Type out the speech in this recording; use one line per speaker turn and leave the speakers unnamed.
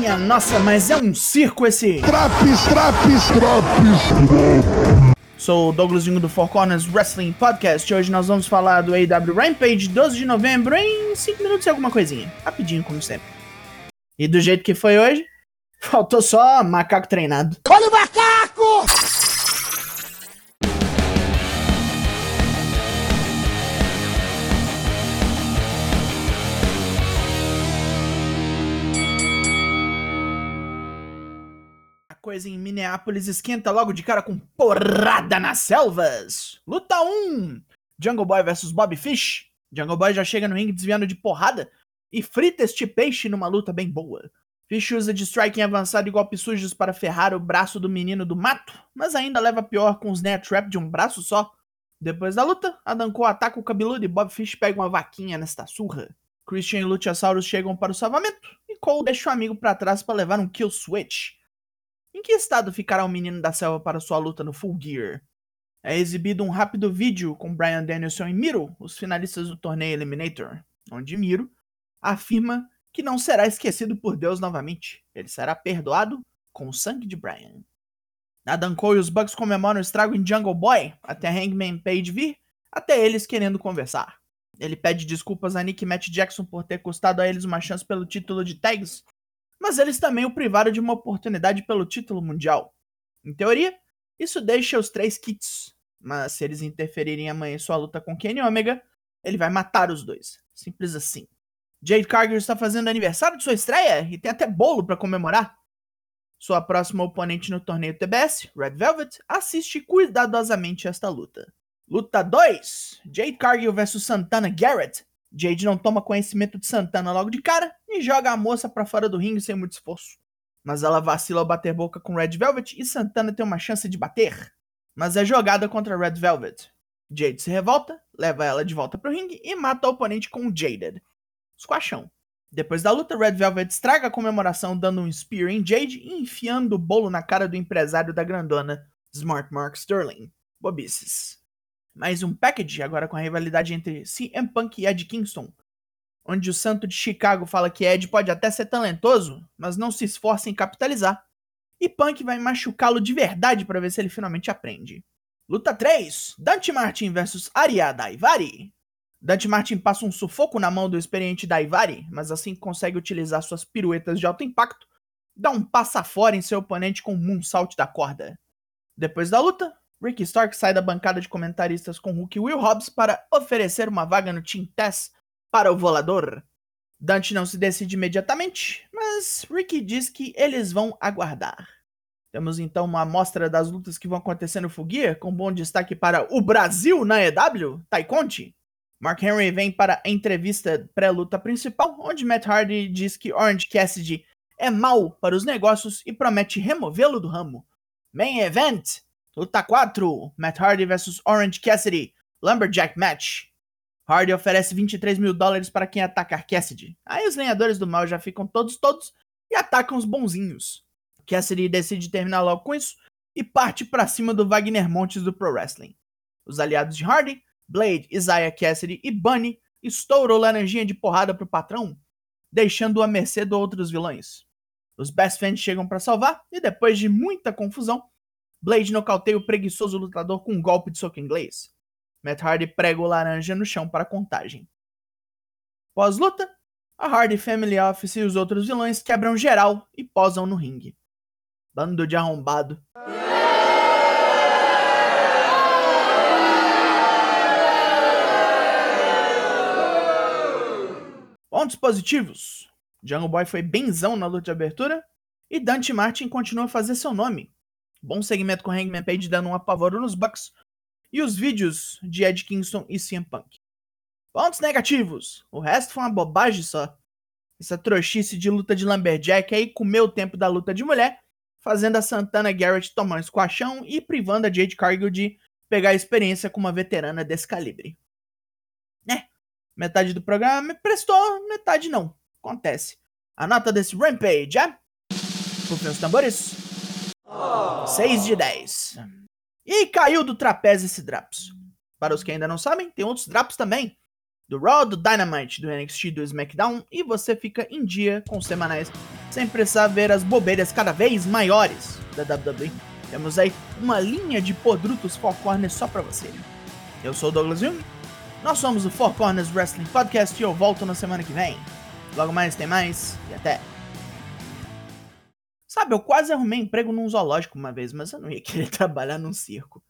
Minha nossa, mas é um circo esse!
Traps, traps, traps!
Sou o Douglasinho do Four Corners Wrestling Podcast. Hoje nós vamos falar do AW Rampage 12 de novembro em 5 minutos e alguma coisinha. Rapidinho, como sempre. E do jeito que foi hoje, faltou só macaco treinado.
Olha o macaco!
Coisa em Minneapolis esquenta logo de cara com porrada nas selvas. Luta 1: Jungle Boy vs Bob Fish. Jungle Boy já chega no ringue desviando de porrada e frita este peixe numa luta bem boa. Fish usa de striking avançado e golpes sujos para ferrar o braço do menino do mato, mas ainda leva pior com os snare trap de um braço só. Depois da luta, Adam Cole ataca o cabeludo e Bob Fish pega uma vaquinha nesta surra. Christian e Luchasaurus chegam para o salvamento e Cole deixa o amigo para trás para levar um kill switch. Em que estado ficará o menino da selva para sua luta no Full Gear? É exibido um rápido vídeo com Brian Danielson e Miro, os finalistas do torneio Eliminator, onde Miro afirma que não será esquecido por Deus novamente. Ele será perdoado com o sangue de Brian. Adam Cole e os Bucks comemoram o estrago em Jungle Boy, até Hangman Page vir, até eles querendo conversar. Ele pede desculpas a Nick Matt Jackson por ter custado a eles uma chance pelo título de tags, mas eles também o privaram de uma oportunidade pelo título mundial. Em teoria, isso deixa os três kits, mas se eles interferirem amanhã em sua luta com Kenny Omega, ele vai matar os dois. Simples assim. Jade Cargill está fazendo aniversário de sua estreia e tem até bolo para comemorar. Sua próxima oponente no torneio TBS, Red Velvet, assiste cuidadosamente esta luta. Luta 2: Jade Cargill vs Santana Garrett. Jade não toma conhecimento de Santana logo de cara e joga a moça para fora do ringue sem muito esforço. Mas ela vacila ao bater boca com Red Velvet e Santana tem uma chance de bater. Mas é jogada contra Red Velvet. Jade se revolta, leva ela de volta pro ringue e mata o oponente com o Jaded. Squashão. Depois da luta, Red Velvet estraga a comemoração dando um spear em Jade e enfiando o bolo na cara do empresário da grandona, Smart Mark Sterling. Bobices. Mais um package agora com a rivalidade entre CM Punk e Ed Kingston, onde o santo de Chicago fala que Ed pode até ser talentoso, mas não se esforça em capitalizar. E Punk vai machucá-lo de verdade para ver se ele finalmente aprende. Luta 3: Dante Martin vs Arya Daivari. Dante Martin passa um sufoco na mão do experiente Daivari, mas assim consegue utilizar suas piruetas de alto impacto, dá um passa fora em seu oponente com um moonsault da corda. Depois da luta, Ricky Stark sai da bancada de comentaristas com Hulk e Will Hobbs para oferecer uma vaga no Team Tess para o volador. Dante não se decide imediatamente, mas Ricky diz que eles vão aguardar. Temos então uma amostra das lutas que vão acontecer no Fugia, com bom destaque para o Brasil na EW, Taikonte. Mark Henry vem para a entrevista pré-luta principal, onde Matt Hardy diz que Orange Cassidy é mau para os negócios e promete removê-lo do ramo. Main Event, luta 4, Matt Hardy vs Orange Cassidy, Lumberjack Match. Hardy oferece 23 mil dólares para quem atacar Cassidy. Aí os lenhadores do mal já ficam todos todos e atacam os bonzinhos. Cassidy decide terminar logo com isso e parte para cima do Wagner Montes do Pro Wrestling. Os aliados de Hardy Blade, Isaiah Cassidy e Bunny estourou laranjinha de porrada pro patrão, deixando-o à mercê de outros vilões. Os Best Friends chegam para salvar e depois de muita confusão, Blade nocauteia o preguiçoso lutador com um golpe de soco inglês. Matt Hardy prega o laranja no chão para contagem. Pós-luta, a Hardy Family Office e os outros vilões quebram geral e posam no ringue. Bando de arrombado. Pontos positivos. Jungle Boy foi benzão na luta de abertura e Dante Martin continua a fazer seu nome. Bom segmento com Hangman Page dando um apavoro nos Bucks e os vídeos de Ed Kingston e CM Punk. Pontos negativos. O resto foi uma bobagem só. Essa trouxice de luta de Lumberjack aí comeu o tempo da luta de mulher, fazendo a Santana Garrett tomar um squashão e privando a Jade Cargill de pegar experiência com uma veterana desse calibre. É, Metade do programa me prestou, metade não. Acontece. A nota desse Rampage é. Rufem os tambores. Oh. 6 de 10. E caiu do trapézio esse Draps. Para os que ainda não sabem, tem outros Draps também. do Raw, do Dynamite, do NXT, do SmackDown e você fica em dia com os semanais sem precisar ver as bobeiras cada vez maiores da WWE. Temos aí uma linha de podrutos Four Corners só pra você. Eu sou o Douglas Jung, nós somos o Four Corners Wrestling Podcast e eu volto na semana que vem. Logo mais tem mais e até. Sabe, eu quase arrumei emprego num zoológico uma vez, mas eu não ia querer trabalhar num circo.